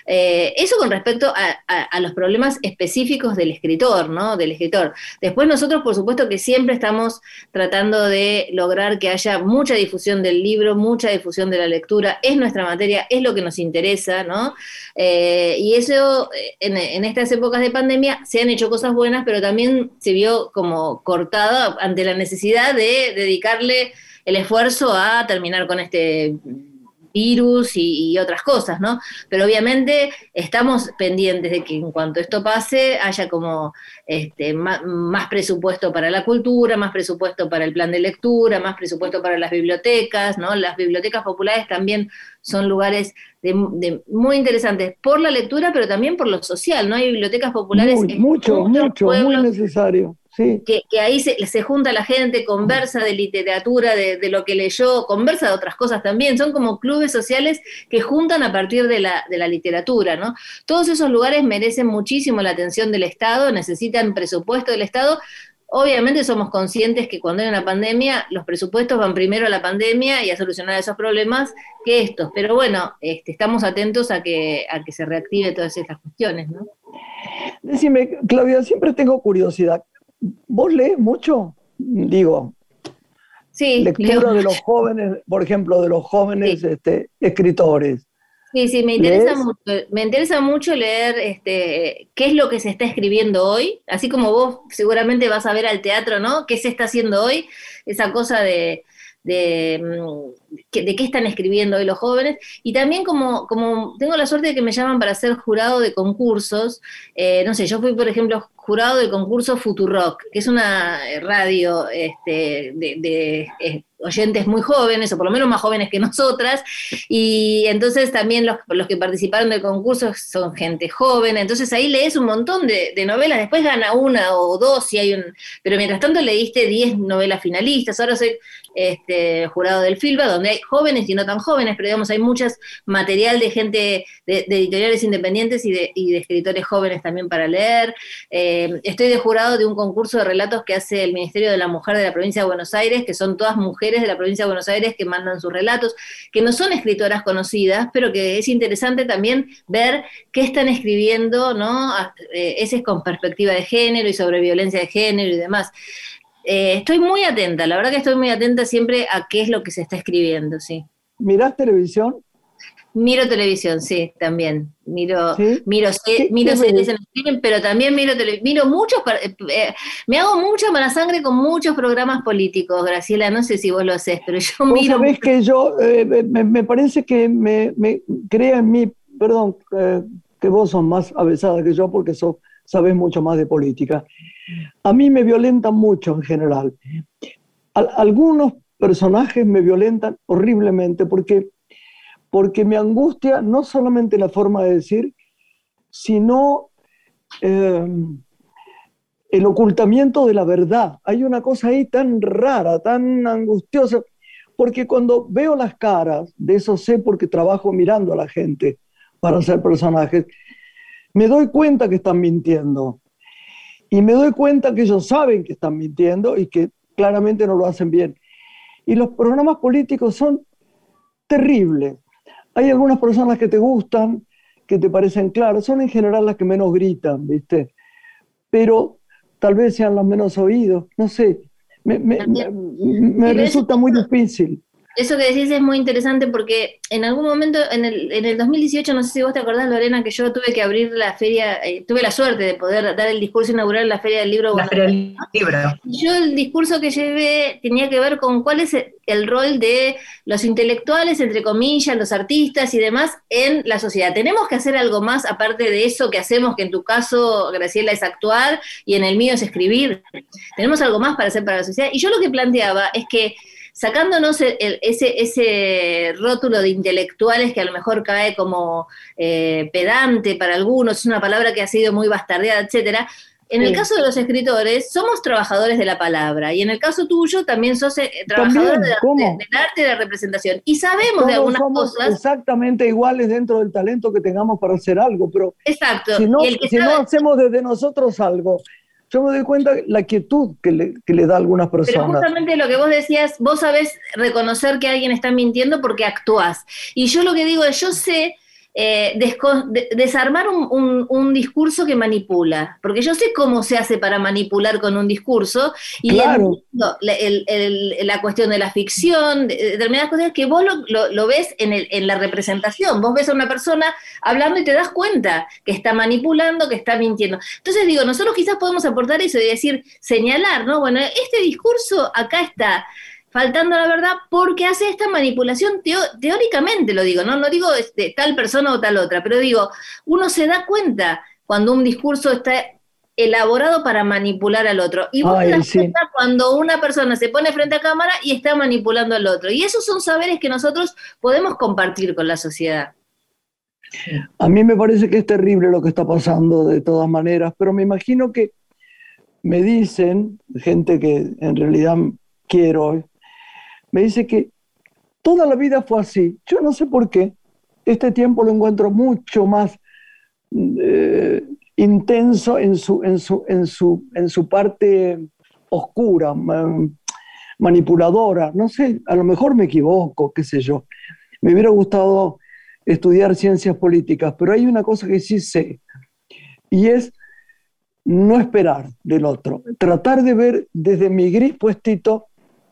Eh, eso con respecto a, los problemas específicos del escritor, ¿no? Del escritor. Después nosotros, por supuesto, que siempre estamos tratando de lograr que haya mucha difusión del libro, mucha difusión de la lectura, es nuestra materia, es lo que nos interesa, ¿no? Eh, y eso, eh, en, estas épocas de pandemia, se han hecho cosas buenas, pero también se vio como cortada ante la necesidad de dedicarle el esfuerzo a terminar con este virus y, otras cosas, ¿no? Pero obviamente estamos pendientes de que en cuanto esto pase haya como este, más, presupuesto para la cultura, más presupuesto para el plan de lectura, más presupuesto para las bibliotecas, ¿no? Las bibliotecas populares también son lugares de, muy interesantes por la lectura, pero también por lo social, ¿no? Hay bibliotecas populares en mucho, mucho, muy necesario. Que, ahí se, junta la gente, conversa de literatura, de, lo que leyó, conversa de otras cosas también. Son como clubes sociales que juntan a partir de la, de la literatura, ¿no? Todos esos lugares merecen muchísimo la atención del Estado, necesitan presupuesto del Estado. Obviamente somos conscientes que cuando hay una pandemia, los presupuestos van primero a la pandemia y a solucionar esos problemas que estos. Pero bueno, este, estamos atentos a que, a que se reactive todas estas cuestiones, ¿no? Decime, Claudia, siempre tengo curiosidad. ¿Vos lees mucho? Digo. Sí. Lectura de los jóvenes, por ejemplo, de los jóvenes este, escritores. Sí, sí, me interesa mucho, me interesa mucho leer este, qué es lo que se está escribiendo hoy, así como vos seguramente vas a ver al teatro, ¿no? ¿Qué se está haciendo hoy? Esa cosa de, de, de, qué están escribiendo hoy los jóvenes. Y también como, como tengo la suerte de que me llaman para ser jurado de concursos, eh, no sé, yo fui, por ejemplo, jurado del concurso Futurock, que es una radio este, de, eh, oyentes muy jóvenes, o por lo menos más jóvenes que nosotras, y entonces también los, los, que participaron del concurso son gente joven, entonces ahí lees un montón de, novelas, después gana una o dos si hay un, pero mientras tanto leíste 10 novelas finalistas, ahora soy este, jurado del FILBA, donde hay jóvenes y no tan jóvenes, pero digamos hay muchas material de gente, de, editoriales independientes y de, escritores jóvenes también para leer. Eh, estoy de jurado de un concurso de relatos que hace el Ministerio de la Mujer de la provincia de Buenos Aires, que son todas mujeres de la provincia de Buenos Aires que mandan sus relatos, que no son escritoras conocidas, pero que es interesante también ver qué están escribiendo, ¿no? Eh, ese es con perspectiva de género y sobre violencia de género y demás. Eh, estoy muy atenta, la verdad que estoy muy atenta siempre a qué es lo que se está escribiendo, sí. ¿Mirás televisión? Miro televisión, sí, también. Miro, miro, miro series en el pero también miro miro muchos, eh, eh, me hago mucha mala sangre con muchos programas políticos, Graciela, no sé si vos lo haces, pero yo miro... Sabés que yo, me, parece que me, crea en mí, perdón, que vos sos más avesada que yo porque sos, sabés mucho más de política. A mí me violentan mucho en general. algunos personajes me violentan horriblemente porque, porque me angustia no solamente la forma de decir, sino eh, el ocultamiento de la verdad. Hay una cosa ahí tan rara, tan angustiosa, porque cuando veo las caras, de eso sé porque trabajo mirando a la gente para hacer personajes, me doy cuenta que están mintiendo. Y me doy cuenta que ellos saben que están mintiendo y que claramente no lo hacen bien. Y los programas políticos son terribles. Hay algunas personas que te gustan, que te parecen claras, son en general las que menos gritan, ¿viste? Pero tal vez sean las menos oídos, no sé. Me, me- me- me resulta muy difícil. Eso que decís es muy interesante porque en algún momento, en el, en el 2018, no sé si vos te acordás, Lorena, que yo tuve que abrir la feria, eh, tuve la suerte de poder dar el discurso inaugural en la Feria del Libro. La feria del libro. Yo el discurso que llevé tenía que ver con cuál es el rol de los intelectuales, entre comillas, los artistas y demás en la sociedad. Tenemos que hacer algo más aparte de eso que hacemos, que en tu caso, Graciela, es actuar y en el mío es escribir. Tenemos algo más para hacer para la sociedad. Y yo lo que planteaba es que sacándonos el- el- ese, ese rótulo de intelectuales que a lo mejor cae como eh, pedante para algunos, es una palabra que ha sido muy bastardeada, etcétera. En el caso de los escritores, somos trabajadores de la palabra y en el caso tuyo también sos eh, trabajador También, de- del arte de la representación. Y sabemos de algunas somos cosas. exactamente iguales dentro del talento que tengamos para hacer algo, pero Exacto. si no, y el que si no sabe- hacemos desde nosotros algo, yo me doy cuenta la quietud que le, que le da a algunas Pero personas. justamente lo que vos decías, vos sabés reconocer que alguien está mintiendo porque actuás. Y yo lo que digo es, yo sé eh, de- desarmar un, un- un discurso que manipula, porque yo sé cómo se hace para manipular con un discurso y Claro. la, el- el- la cuestión de la ficción, de- de determinadas cosas que vos lo, lo- lo ves en, el- en la representación. Vos ves a una persona hablando y te das cuenta que está manipulando, que está mintiendo. Entonces digo, nosotros quizás podemos aportar eso y decir, señalar, ¿no? Bueno, este discurso acá está faltando a la verdad porque hace esta manipulación teo- teóricamente, lo digo, ¿no? No digo este, tal persona o tal otra, pero digo, uno se da cuenta cuando un discurso está elaborado para manipular al otro. Y vos Ay, te das sí. cuenta cuando una persona se pone frente a cámara y está manipulando al otro. Y esos son saberes que nosotros podemos compartir con la sociedad. A mí me parece que es terrible lo que está pasando de todas maneras, pero me imagino que me dicen, gente que en realidad quiero, me dice que toda la vida fue así. Yo no sé por qué. Este tiempo lo encuentro mucho más eh, intenso en su, en, su, en, su, en su parte oscura, ma- manipuladora. No sé, a lo mejor me equivoco, qué sé yo. Me hubiera gustado estudiar ciencias políticas, pero hay una cosa que sí sé, y es no esperar del otro, tratar de ver desde mi gris puestito,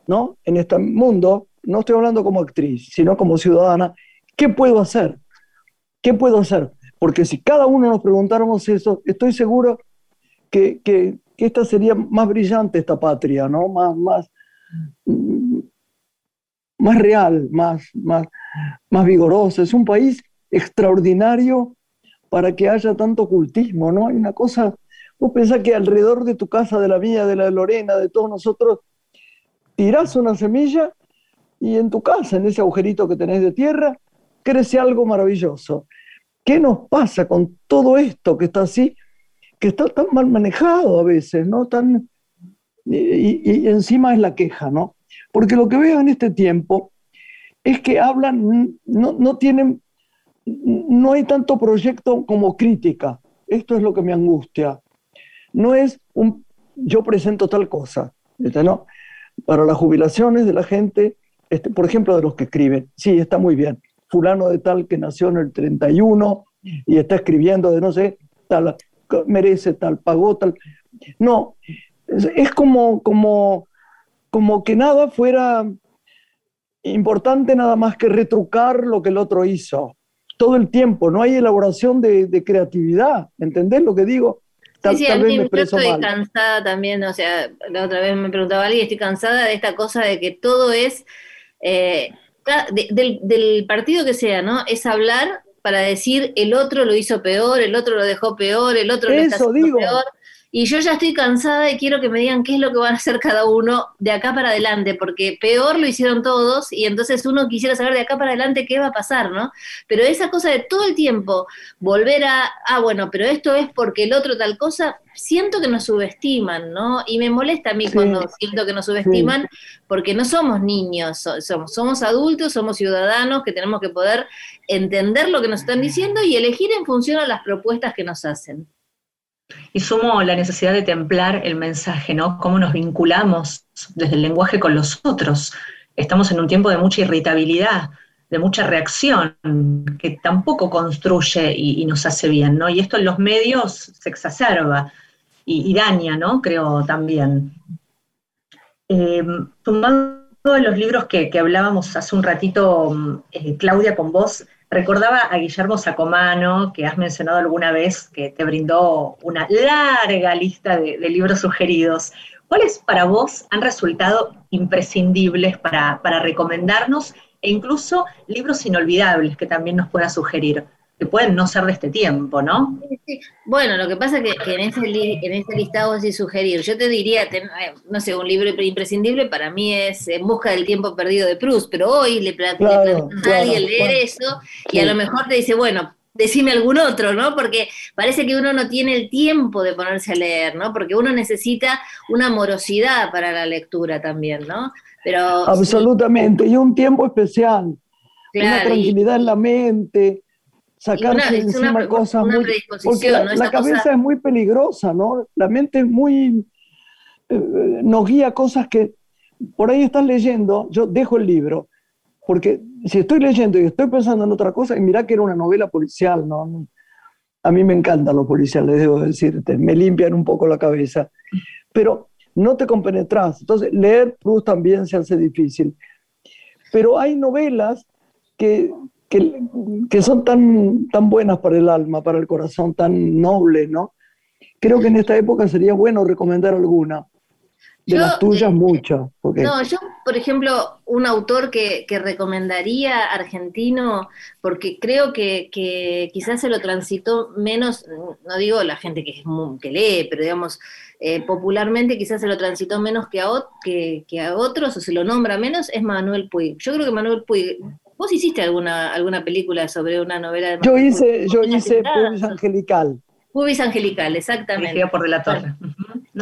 ¿no? En este mundo, no estoy hablando como actriz, sino como ciudadana, ¿qué puedo hacer? ¿Qué puedo hacer? Porque si cada uno nos preguntáramos eso, estoy seguro que, que- esta sería más brillante, esta patria, ¿no? Más, más, mm, más real, más, más, más vigorosa. Es un país extraordinario para que haya tanto ocultismo, ¿no? Hay una cosa, vos pensás que alrededor de tu casa, de la mía, de la Lorena, de todos nosotros, tirás una semilla y en tu casa, en ese agujerito que tenés de tierra, crece algo maravilloso. ¿Qué nos pasa con todo esto que está así, que está tan mal manejado a veces, ¿no? Tan, y, y- encima es la queja, ¿no? Porque lo que veo en este tiempo es que hablan, no, no tienen, no hay tanto proyecto como crítica. Esto es lo que me angustia. No es un, yo presento tal cosa, ¿viste, ¿no? Para las jubilaciones de la gente, este, por ejemplo, de los que escriben, sí, está muy bien. Fulano de tal que nació en el 31 y está escribiendo de no sé, tal, merece tal, pagó tal. No, es, como, como, como que nada fuera importante nada más que retrucar lo que el otro hizo. Todo el tiempo, no hay elaboración de, de creatividad. ¿Entendés lo que digo? Tal, Sí, sí, tal vez me yo estoy mal. cansada también, o sea, la otra vez me preguntaba alguien, estoy cansada de esta cosa de que todo es, eh, de- del, del partido que sea, ¿no? Es hablar para decir el otro lo hizo peor, el otro lo dejó peor, el otro lo está Eso haciendo digo. peor. Y yo ya estoy cansada y quiero que me digan qué es lo que van a hacer cada uno de acá para adelante, porque peor lo hicieron todos y entonces uno quisiera saber de acá para adelante qué va a pasar, ¿no? Pero esa cosa de todo el tiempo volver a, ah, bueno, pero esto es porque el otro tal cosa, siento que nos subestiman, ¿no? Y me molesta a mí Sí, cuando siento que nos subestiman, porque no somos niños, so- somos, somos adultos, somos ciudadanos que tenemos que poder entender lo que nos están diciendo y elegir en función a las propuestas que nos hacen. Y sumo la necesidad de templar el mensaje, ¿no? Cómo nos vinculamos desde el lenguaje con los otros. Estamos en un tiempo de mucha irritabilidad, de mucha reacción, que tampoco construye y, nos hace bien, ¿no? Y esto en los medios se exacerba y, daña, ¿no? Creo también. Eh, sumando a los libros que, que hablábamos hace un ratito, mm, eh, Claudia, con vos, recordaba a Guillermo Sacomano, que has mencionado alguna vez, que te brindó una larga lista de, libros sugeridos. ¿Cuáles para vos han resultado imprescindibles para, para recomendarnos e incluso libros inolvidables que también nos pueda sugerir? Que pueden no ser de este tiempo, ¿no? Bueno, lo que pasa es que, que en, ese li- en ese listado así sugerir, yo te diría, ten- eh, no sé, un libro imprescindible para mí es En busca del tiempo perdido de Proust, pero hoy le, pla- le Claro, planteas a claro, alguien leer claro. eso y Sí. a lo mejor te dice, bueno, decime algún otro, ¿no? Porque parece que uno no tiene el tiempo de ponerse a leer, ¿no? Porque uno necesita una morosidad para la lectura también, ¿no? Pero Absolutamente, y un tiempo especial, una y- tranquilidad en la mente, sacarse una- encima una- cosas una muy... Porque la, ¿no? Esa la cabeza cosa- es muy peligrosa, ¿no? La mente es muy... eh, nos guía a cosas que por ahí estás leyendo, yo dejo el libro, porque si estoy leyendo y estoy pensando en otra cosa, y mirá que era una novela policial, ¿no? A mí me encantan los policiales, debo decirte, me limpian un poco la cabeza, pero no te compenetras. Entonces, leer Proust también se hace difícil. Pero hay novelas que, que, que son tan, tan buenas para el alma, para el corazón, tan nobles, ¿no? Creo que en esta época sería bueno recomendar alguna. De Yo, las tuyas, eh, muchas. Porque, No, yo, por ejemplo, un autor que, que recomendaría argentino, porque creo que, que quizás se lo transitó menos, no digo la gente que, es que lee, pero digamos, eh, popularmente quizás se lo transitó menos que a, que a otros, o se lo nombra menos, es Manuel Puig. Yo creo que Manuel Puig, vos hiciste alguna, alguna película sobre una novela de yo hice, yo hice. Pubis Angelical. Pubis Angelical, exactamente. Por De la Torre.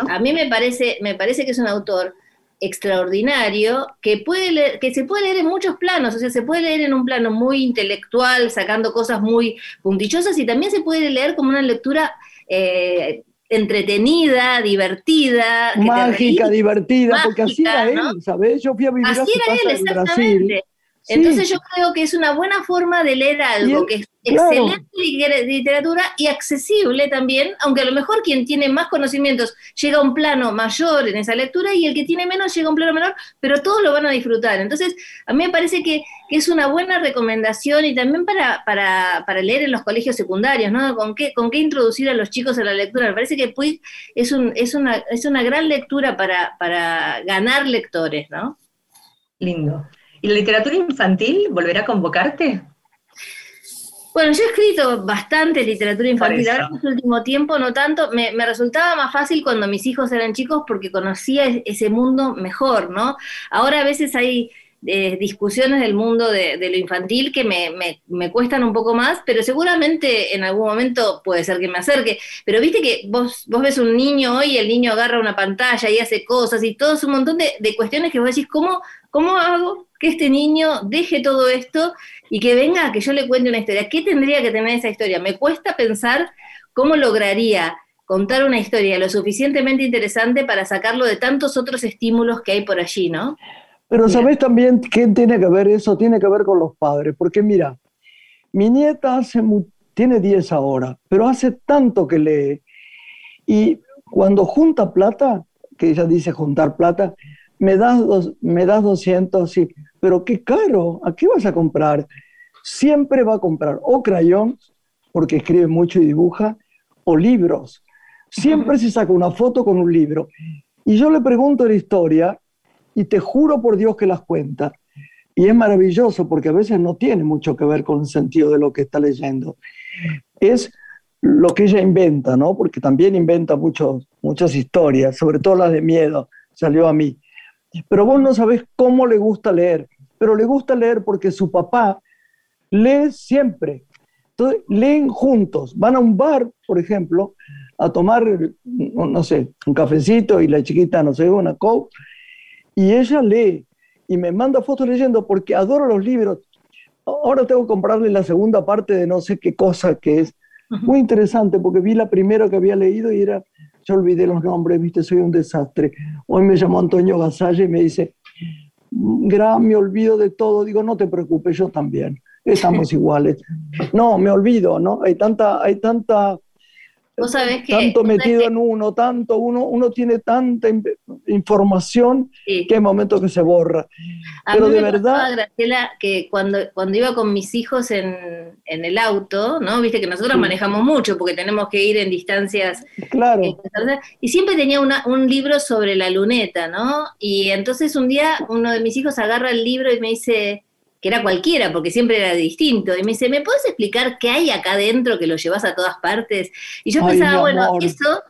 A mí me parece, me parece que es un autor extraordinario que puede leer- que se puede leer en muchos planos, o sea, se puede leer en un plano muy intelectual, sacando cosas muy puntilosas, y también se puede leer como una lectura eh, entretenida, divertida, Mágica, divertida, porque así era ¿no? él, ¿sabes? Yo fui a vivir a su Así era casa él, en Brasil. Sí, Entonces yo creo que es una buena forma de leer algo que es claro. excelente literatura y accesible también, aunque a lo mejor quien tiene más conocimientos llega a un plano mayor en esa lectura y el que tiene menos llega a un plano menor, pero todos lo van a disfrutar. Entonces, a mí me parece que, que es una buena recomendación y también para, para, para leer en los colegios secundarios, ¿no? ¿Con qué, con qué introducir a los chicos a la lectura? Me parece que Puig es, un, es, una, es una gran lectura para, para ganar lectores, ¿no? Lindo. ¿Y la literatura infantil volverá a convocarte? Bueno, yo he escrito bastante literatura infantil, ahora en este último tiempo no tanto, me, me resultaba más fácil cuando mis hijos eran chicos porque conocía es- ese mundo mejor, ¿no? Ahora a veces hay eh, discusiones del mundo de, lo infantil que me, me- me cuestan un poco más, pero seguramente en algún momento puede ser que me acerque. Pero viste que vos, vos ves un niño hoy y el niño agarra una pantalla y hace cosas y todo es un montón de, de cuestiones que vos decís, ¿cómo, ¿cómo hago que este niño deje todo esto y que venga a que yo le cuente una historia? ¿Qué tendría que tener esa historia? Me cuesta pensar cómo lograría contar una historia lo suficientemente interesante para sacarlo de tantos otros estímulos que hay por allí, ¿no? Pero Mira. ¿sabes también qué tiene que ver eso? Tiene que ver con los padres, porque mira, mi nieta hace tiene 10 ahora, pero hace tanto que lee. Y cuando junta plata, que ella dice juntar plata, me das, dos, me das 200, sí, pero qué caro, ¿a qué vas a comprar? Siempre va a comprar o crayones, porque escribe mucho y dibuja, o libros. Siempre se saca una foto con un libro. Y yo le pregunto la historia y te juro por Dios que las cuenta. Y es maravilloso porque a veces no tiene mucho que ver con el sentido de lo que está leyendo. Es lo que ella inventa, ¿no? Porque también inventa muchas historias, sobre todo las de miedo, salió a mí. Pero vos no sabés cómo le gusta leer, pero le gusta leer porque su papá lee siempre. Entonces, leen juntos, van a un bar, por ejemplo, a tomar, no sé, un cafecito y la chiquita, no sé, una coke, y ella lee y me manda fotos leyendo porque adoro los libros. Ahora tengo que comprarle la segunda parte de no sé qué cosa que es muy interesante porque vi la primera que había leído y era, yo olvidé los nombres, viste, soy un desastre. Hoy me llamó Antonio Gasalle y me dice, Gran, me olvido de todo. Digo, no te preocupes, yo también. Estamos iguales. No, me olvido, ¿no? Hay tanta, hay tanta Vos sabés que, tanto vos sabés metido que- en uno, tanto uno, uno tiene tanta in- información Sí. que hay momentos que se borra. A Pero mí de me verdad- Graciela, que cuando, cuando iba con mis hijos en, en el auto, ¿no? Viste que nosotros Sí. manejamos mucho porque tenemos que ir en distancias Claro, eh, y siempre tenía una- un libro sobre la luneta, ¿no? Y entonces un día uno de mis hijos agarra el libro y me dice, que era cualquiera, porque siempre era distinto, y me dice, ¿me puedes explicar qué hay acá adentro que lo llevas a todas partes? Y yo Ay, pensaba, bueno, eso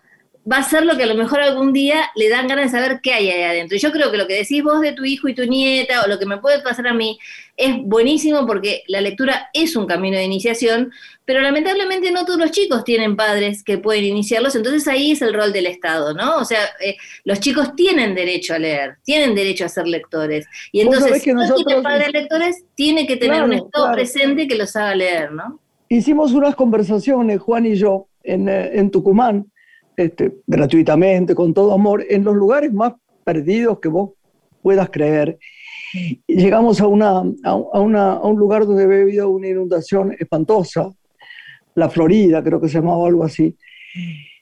va a ser lo que a lo mejor algún día le dan ganas de saber qué hay ahí adentro. Y yo creo que lo que decís vos de tu hijo y tu nieta, o lo que me puede pasar a mí, es buenísimo porque la lectura es un camino de iniciación, pero lamentablemente no todos los chicos tienen padres que pueden iniciarlos, entonces ahí es el rol del Estado, ¿no? O sea, eh, los chicos tienen derecho a leer, tienen derecho a ser lectores. Y entonces, si no tiene nosotros- padres lectores, tiene que tener un Estado claro. presente que los haga leer, ¿no? hicimos unas conversaciones, Juan y yo, en, eh, en Tucumán, este, gratuitamente, con todo amor, en los lugares más perdidos que vos puedas creer. Llegamos a, una, a, una- a un lugar donde había habido una inundación espantosa, la Florida, creo que se llamaba algo así,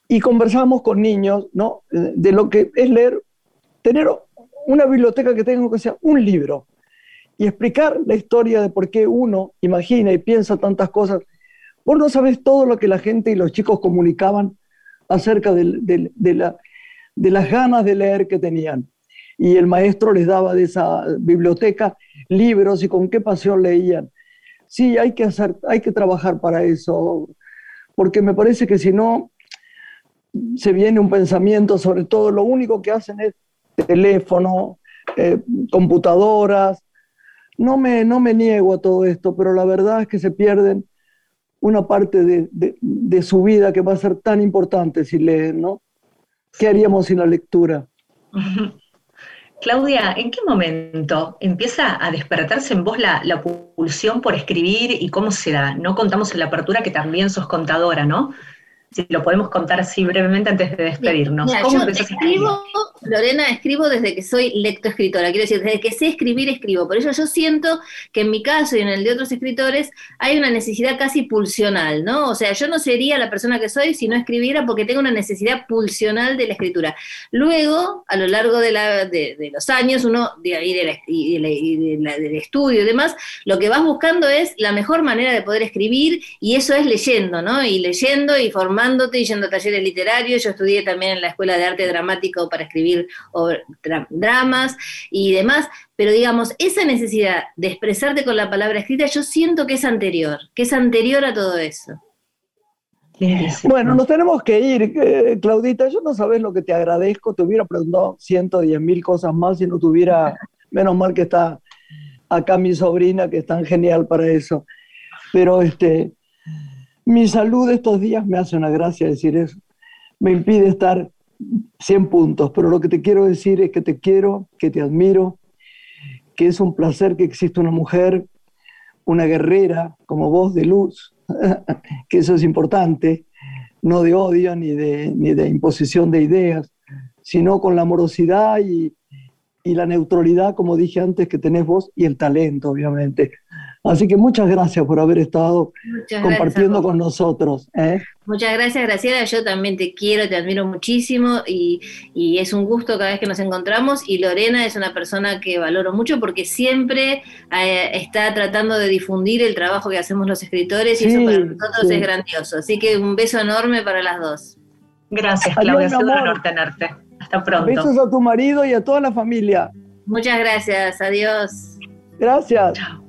y conversamos con niños ¿no? De lo que es leer, tener una biblioteca que tenga que sea un libro y explicar la historia de por qué uno imagina y piensa tantas cosas. Vos no sabés todo lo que la gente y los chicos comunicaban acerca de, la- de las ganas de leer que tenían. Y el maestro les daba de esa biblioteca libros y con qué pasión leían. Sí, hay que, hacer, hay que trabajar para eso, porque me parece que si no, se viene un pensamiento sobre todo, lo único que hacen es teléfono, eh, computadoras. No me, no me niego a todo esto, pero la verdad es que se pierden una parte de, de- su vida que va a ser tan importante si leen, ¿no? ¿Qué haríamos sin la lectura? Claudia, ¿en qué momento empieza a despertarse en vos la, la pulsión por escribir y cómo se da? No contamos en la apertura que también sos contadora, ¿no? Si lo podemos contar así brevemente antes de despedirnos. Mira, ¿Cómo yo escribo, Lorena, escribo desde que soy lectoescritora, quiero decir, desde que sé escribir, escribo. Por eso yo siento que en mi caso y en el de otros escritores hay una necesidad casi pulsional, ¿no? O sea, yo no sería la persona que soy si no escribiera porque tengo una necesidad pulsional de la escritura. Luego, a lo largo de, la- de- de los años, uno, de y de la- y de la- del estudio y demás, lo que vas buscando es la mejor manera de poder escribir y eso es leyendo, ¿no? Y leyendo y formándote y yendo a talleres literarios. Yo estudié también en la Escuela de Arte Dramático para escribir dramas y demás, pero digamos, esa necesidad de expresarte con la palabra escrita, yo siento que es anterior, que es anterior a todo eso. Bueno, nos tenemos que ir, eh, Claudita. Yo no sabes lo que te agradezco. Te hubiera preguntado 110 mil cosas más si no tuviera, menos mal que está acá mi sobrina, que es tan genial para eso. Pero este, mi salud estos días me hace una gracia decir eso. Me impide estar 100 puntos, pero lo que te quiero decir es que te quiero, que te admiro, que es un placer que exista una mujer, una guerrera como vos de luz, que eso es importante, no de odio ni de, ni de imposición de ideas, sino con la amorosidad y, y la neutralidad, como dije antes, que tenés vos y el talento, obviamente. Así que muchas gracias por haber estado Muchas compartiendo con nosotros. ¿eh? Muchas gracias, Graciela. Yo también te quiero, te admiro muchísimo y, y es un gusto cada vez que nos encontramos. Y Lorena es una persona que valoro mucho porque siempre eh, está tratando de difundir el trabajo que hacemos los escritores y eso para nosotros sí. es grandioso. Así que un beso enorme para las dos. Gracias, Claudia. sido un honor tenerte. Hasta pronto. Besos a tu marido y a toda la familia. Muchas gracias. Adiós. Gracias. Chao.